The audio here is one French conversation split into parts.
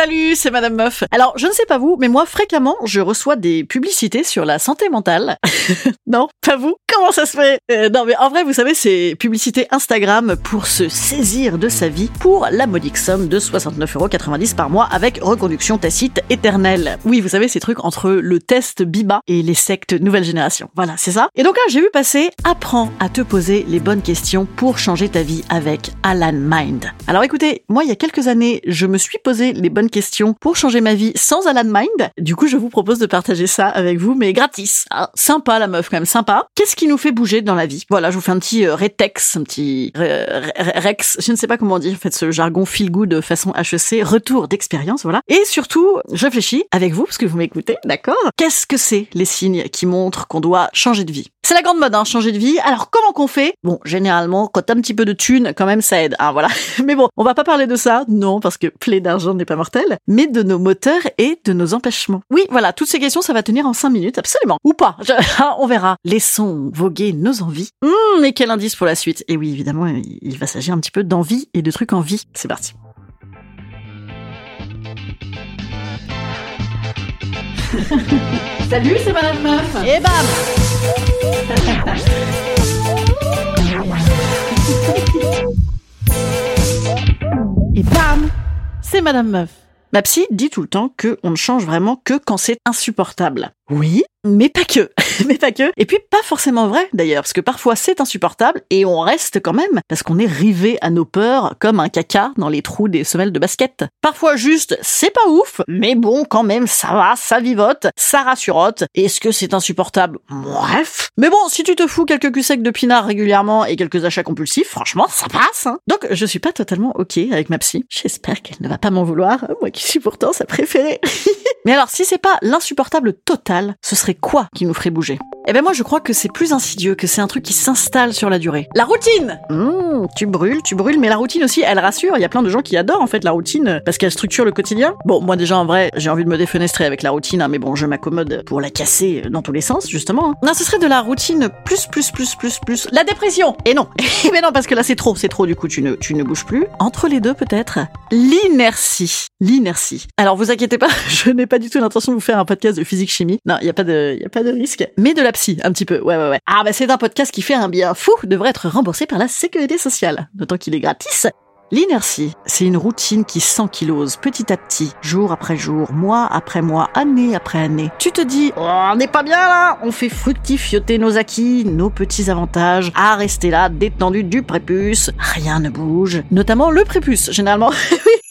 Salut, c'est Madame Meuf. Alors, je ne sais pas vous, mais moi, fréquemment, je reçois des publicités sur la santé mentale. non, pas vous Comment ça se fait? Euh, Non, mais en vrai, vous savez, c'est publicité Instagram pour se saisir de sa vie pour la modique somme de 69,90€ par mois avec reconduction tacite éternelle. Oui, vous savez, ces trucs entre le test Biba et les sectes nouvelle génération. Voilà, c'est ça. Et donc là, j'ai vu passer Apprends à te poser les bonnes questions pour changer ta vie avec Alan Mind. Alors écoutez, moi, il y a quelques années, je me suis posé les bonnes questions pour changer ma vie sans Alan Mind. Du coup, je vous propose de partager ça avec vous, mais gratis. Ah, sympa la meuf, quand même sympa. Qu'est-ce qui nous fait bouger dans la vie? Voilà, je vous fais un petit euh, rétex, un petit rex. Je ne sais pas comment dire, en fait, ce jargon feel good façon HEC, retour d'expérience, voilà. Et surtout, je réfléchis avec vous, parce que vous m'écoutez, d'accord? Qu'est-ce que c'est les signes qui montrent qu'on doit changer de vie? C'est la grande mode, hein, changer de vie. Alors, comment qu'on fait? Bon, généralement, quand t'as un petit peu de thunes, quand même, ça aide, hein, voilà. Mais bon, on va pas parler de ça, non, parce que plaie d'argent n'est pas mais de nos moteurs et de nos empêchements. Oui, voilà, toutes ces questions, ça va tenir en 5 minutes, absolument. Ou pas, Je- on verra. Laissons voguer nos envies. Hum, et quel indice pour la suite? Et oui, évidemment, il il va s'agir un petit peu d'envie et de trucs en vie. C'est parti. Salut, c'est Madame Meuf Et bam Et bam C'est Madame Meuf. Ma psy dit tout le temps que on ne change vraiment que quand c'est insupportable. Oui, mais pas que. mais pas que. Et puis pas forcément vrai d'ailleurs, parce que parfois c'est insupportable et on reste quand même parce qu'on est rivé à nos peurs comme un caca dans les trous des semelles de basket. Parfois juste c'est pas ouf, mais bon quand même ça va, ça vivote, ça rassurote. Est-ce que c'est insupportable? Bref. Mais bon, si tu te fous quelques secs de pinard régulièrement et quelques achats compulsifs, franchement ça passe. Hein. Donc je suis pas totalement ok avec ma psy. J'espère qu'elle ne va pas m'en vouloir, moi qui suis pourtant sa préférée. Mais alors, si c'est pas l'insupportable total, ce serait quoi qui nous ferait bouger? Eh ben moi, je crois que c'est plus insidieux, que c'est un truc qui s'installe sur la durée. La routine Mmh, Tu brûles, tu brûles, mais la routine aussi, elle rassure. Il y a plein de gens qui adorent en fait la routine parce qu'elle structure le quotidien. Bon, moi déjà en vrai, j'ai envie de me défenestrer avec la routine, hein, mais bon, je m'accommode pour la casser euh, dans tous les sens, justement. hein. Non, ce serait de la routine plus, plus, plus, plus, plus. La dépression Et non Mais non, parce que là c'est trop, c'est trop, du coup tu ne, tu ne bouges plus. Entre les deux peut-être L'inertie. L'inertie. Alors vous inquiétez pas, je n'ai pas du tout l'intention de vous faire un podcast de physique-chimie. Non, il y a pas de, y a pas de risque. Mais de la psy, un petit peu. Ouais, ouais, ouais. Ah bah c'est un podcast qui fait un bien fou, devrait être remboursé par la sécurité sociale. D'autant qu'il est gratis. L'inertie, c'est une routine qui s'ankylose petit à petit, jour après jour, mois après mois, année après année. Tu te dis, oh, on n'est pas bien là, on fait fructifioter nos acquis, nos petits avantages, à rester là, détendu du prépuce, rien ne bouge, notamment le prépuce, généralement.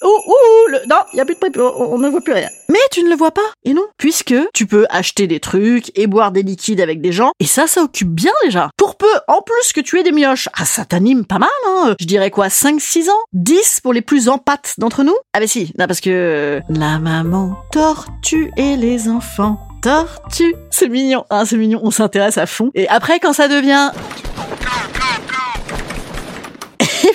non, il a plus de prépuce, on, ne voit plus rien. Mais tu ne le vois pas, et non, puisque tu peux acheter des trucs et boire des liquides avec des gens, et ça, ça occupe bien déjà. Pour peu, en plus que tu aies des mioches, ah, ça t'anime pas mal, hein. Je dirais quoi, 5-6 ans? 10 pour les plus en pattes d'entre nous? Ah bah si, parce que... euh, La maman tortue et les enfants tortue. C'est mignon, hein, c'est mignon, on s'intéresse à fond. Et après, quand ça devient...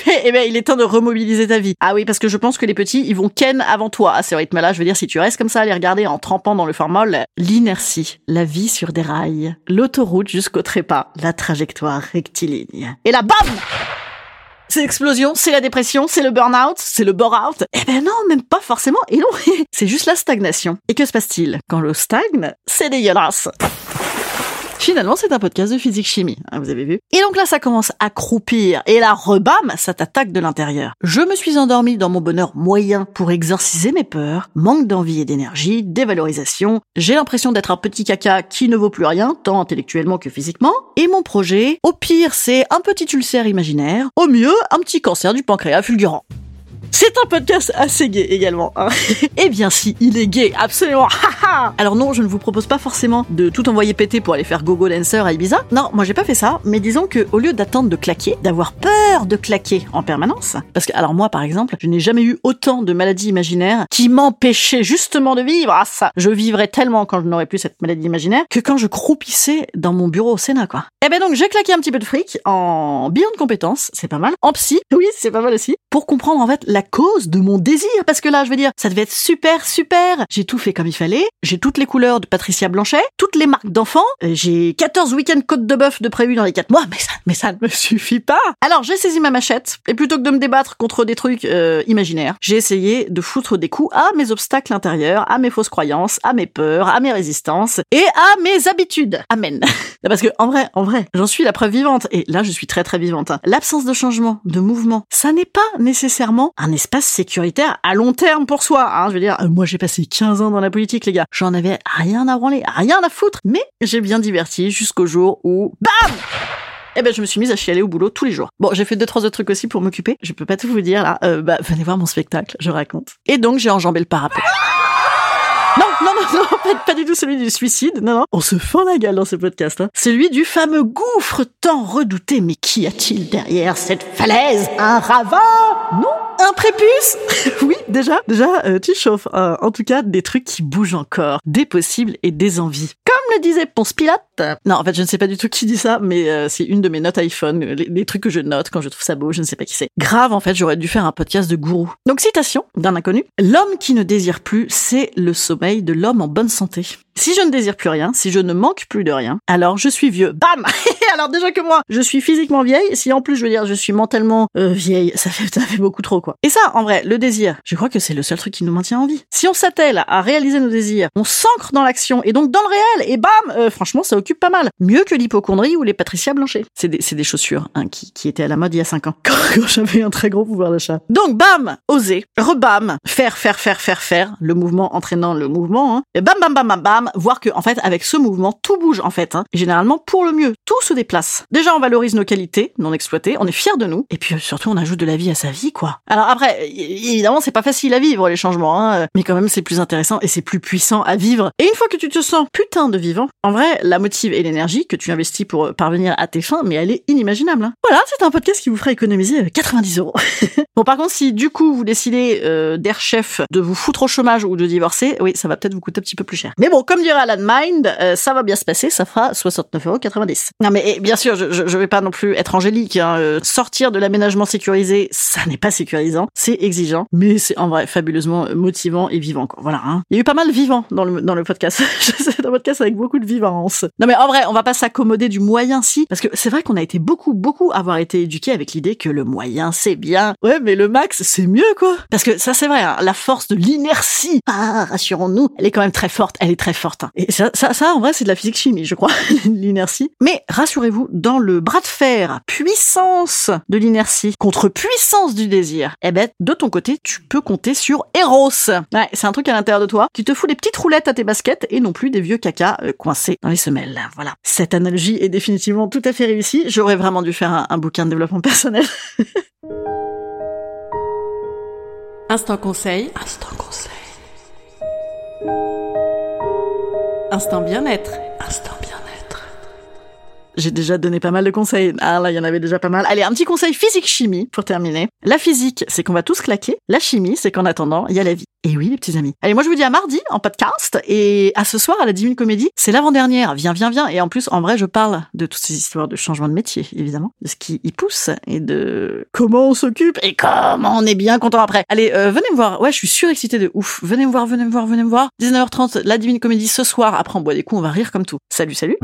Eh ben, il est temps de remobiliser ta vie. Ah oui, parce que je pense que les petits, ils vont ken avant toi à ce rythme-là. Je veux dire, si tu restes comme ça à les regarder en trempant dans le formol, l'inertie, la vie sur des rails, l'autoroute jusqu'au trépas, la trajectoire rectiligne. Et là, bam c'est l'explosion, c'est la dépression, c'est le burn-out, c'est le bore-out. Eh ben non, même pas forcément. Et non, c'est juste la stagnation. Et que se passe-t-il Quand l'eau stagne, c'est dégueulasse. Finalement, c'est un podcast de physique-chimie, hein, vous avez vu. Et donc là, ça commence à croupir. Et là, rebam, ça t'attaque de l'intérieur. Je me suis endormie dans mon bonheur moyen pour exorciser mes peurs, manque d'envie et d'énergie, dévalorisation. J'ai l'impression d'être un petit caca qui ne vaut plus rien, tant intellectuellement que physiquement. Et mon projet, au pire, c'est un petit ulcère imaginaire. Au mieux, un petit cancer du pancréas fulgurant. C'est un podcast assez gay également. Hein. eh bien si, il est gay, absolument. Alors non, je ne vous propose pas forcément de tout envoyer péter pour aller faire gogo dancer à Ibiza. Non, moi j'ai pas fait ça, mais disons que au lieu d'attendre de claquer, d'avoir peur de claquer en permanence, parce que alors moi par exemple, je n'ai jamais eu autant de maladies imaginaires qui m'empêchaient justement de vivre. Ah ça, je vivrais tellement quand je n'aurais plus cette maladie imaginaire que quand je croupissais dans mon bureau au Sénat quoi. Eh ben donc j'ai claqué un petit peu de fric en bilan de compétences, c'est pas mal. En psy, oui c'est pas mal aussi, pour comprendre en fait la cause de mon désir, parce que là, je veux dire, ça devait être super, super. J'ai tout fait comme il fallait. J'ai toutes les couleurs de Patricia Blanchet, toutes les marques d'enfants. Euh, J'ai 14 week-ends côte de bœuf de prévu dans les 4 mois, mais ça, mais ça ne me suffit pas. Alors, j'ai saisi ma machette, et plutôt que de me débattre contre des trucs euh, imaginaires, j'ai essayé de foutre des coups à mes obstacles intérieurs, à mes fausses croyances, à mes peurs, à mes résistances, et à mes habitudes. Amen. parce que, en vrai, en vrai, j'en suis la preuve vivante, et là, je suis très très vivante. hein. L'absence de changement, de mouvement, ça n'est pas nécessairement un espace sécuritaire à long terme pour soi. Hein. Je veux dire, moi j'ai passé 15 ans dans la politique, les gars. J'en avais rien à branler, rien à foutre. Mais j'ai bien diverti jusqu'au jour où, BAM eh ben, je me suis mise à chialer au boulot tous les jours. Bon, j'ai fait deux, trois autres trucs aussi pour m'occuper. Je peux pas tout vous dire, là. Euh, bah, venez voir mon spectacle, je raconte. Et donc, j'ai enjambé le parapet. Non, non, non, non, pas, pas du tout celui du suicide, non, non. On se fend la gueule dans ce podcast, hein. Celui du fameux gouffre tant redouté. Mais qu'y a-t-il derrière cette falaise Un ravin? Non prépuce Oui, déjà, déjà, euh, tu chauffes. Euh, en tout cas, des trucs qui bougent encore. Des possibles et des envies. Comme le disait Ponce Pilate. Non, en fait, je ne sais pas du tout qui dit ça, mais euh, c'est une de mes notes iPhone. Les, les trucs que je note quand je trouve ça beau, je ne sais pas qui c'est. Grave, en fait, j'aurais dû faire un podcast de gourou. Donc, citation d'un inconnu. L'homme qui ne désire plus, c'est le sommeil de l'homme en bonne santé. Si je ne désire plus rien, si je ne manque plus de rien, alors je suis vieux. Bam Alors déjà que moi, je suis physiquement vieille, si en plus je veux dire je suis mentalement euh, vieille, ça fait, ça fait beaucoup trop quoi. Et ça, en vrai, le désir, je crois que c'est le seul truc qui nous maintient en vie. Si on s'attelle à réaliser nos désirs, on s'ancre dans l'action et donc dans le réel, et bam euh, Franchement, ça occupe pas mal. Mieux que l'hypochondrie ou les Patricia Blanchet. C'est des, des chaussures hein, qui, qui étaient à la mode il y a 5 ans, quand, quand j'avais un très gros pouvoir d'achat. Donc bam Oser, rebam, faire, faire, faire, faire, faire, le mouvement entraînant le mouvement, hein, et bam, bam, bam, bam, bam, voir que en fait avec ce mouvement, tout bouge en fait, hein, généralement pour le mieux, tout se déplace. Déjà, on valorise nos qualités non exploitées, on est fier de nous, et puis euh, surtout, on ajoute de la vie à sa vie, quoi. Alors après, évidemment, c'est pas facile à vivre les changements, hein, mais quand même, c'est plus intéressant et c'est plus puissant à vivre. Et une fois que tu te sens putain de vivant, en vrai, la motive et l'énergie que tu investis pour euh, parvenir à tes fins, mais elle est inimaginable. hein. Voilà, c'est un podcast qui vous fera économiser euh, 90 euros. bon, par contre, si du coup vous décidez euh, d'air chef de vous foutre au chômage ou de divorcer, oui, ça va peut-être vous coûter un petit peu plus cher. Mais bon, comme dirait Alan Mind, euh, ça va bien se passer, ça fera 69,90 euros. Non mais et bien sûr, je, je, vais pas non plus être angélique. Hein, euh, sortir de l'aménagement sécurisé, ça n'est pas sécurisant, c'est exigeant, mais c'est en vrai fabuleusement motivant et vivant. Quoi. Voilà. Hein. Il y a eu pas mal de vivants dans le dans le podcast. c'est un podcast avec beaucoup de vivance. Non mais en vrai, on va pas s'accommoder du moyen si, parce que c'est vrai qu'on a été beaucoup beaucoup avoir été éduqués avec l'idée que le moyen c'est bien. Ouais, mais le max c'est mieux quoi. Parce que ça c'est vrai, hein, la force de l'inertie. Ah, rassurons-nous, elle est quand même très forte. Elle est très forte. Et ça, ça, ça en vrai c'est de la physique chimie, je crois, l'inertie. Mais rassurez-vous, dans le bras de fer, puissance de l'inertie contre puissance du désir, eh ben de ton côté, tu peux compter sur Eros. Ouais, c'est un truc à l'intérieur de toi. Tu te fous des petites roulettes à tes baskets et non plus des vieux caca euh, coincés dans les semelles. Voilà. Cette analogie est définitivement tout à fait réussie. J'aurais vraiment dû faire un, un bouquin de développement personnel. Instant conseil. Instant conseil. Instant bien-être. J'ai déjà donné pas mal de conseils. Ah là, il y en avait déjà pas mal. Allez, un petit conseil physique-chimie pour terminer. La physique, c'est qu'on va tous claquer. La chimie, c'est qu'en attendant, il y a la vie. Et oui, les petits amis. Allez, moi je vous dis à mardi en podcast et à ce soir à la Divine Comédie. C'est l'avant-dernière. Viens, viens, viens. Et en plus, en vrai, je parle de toutes ces histoires de changement de métier, évidemment, de ce qui y pousse et de comment on s'occupe et comment on est bien content après. Allez, euh, venez me voir. Ouais, je suis surexcitée de ouf. Venez me voir, venez me voir, venez me voir. 19h30, la Divine Comédie ce soir. Après, on boit des coups, on va rire comme tout. Salut, salut.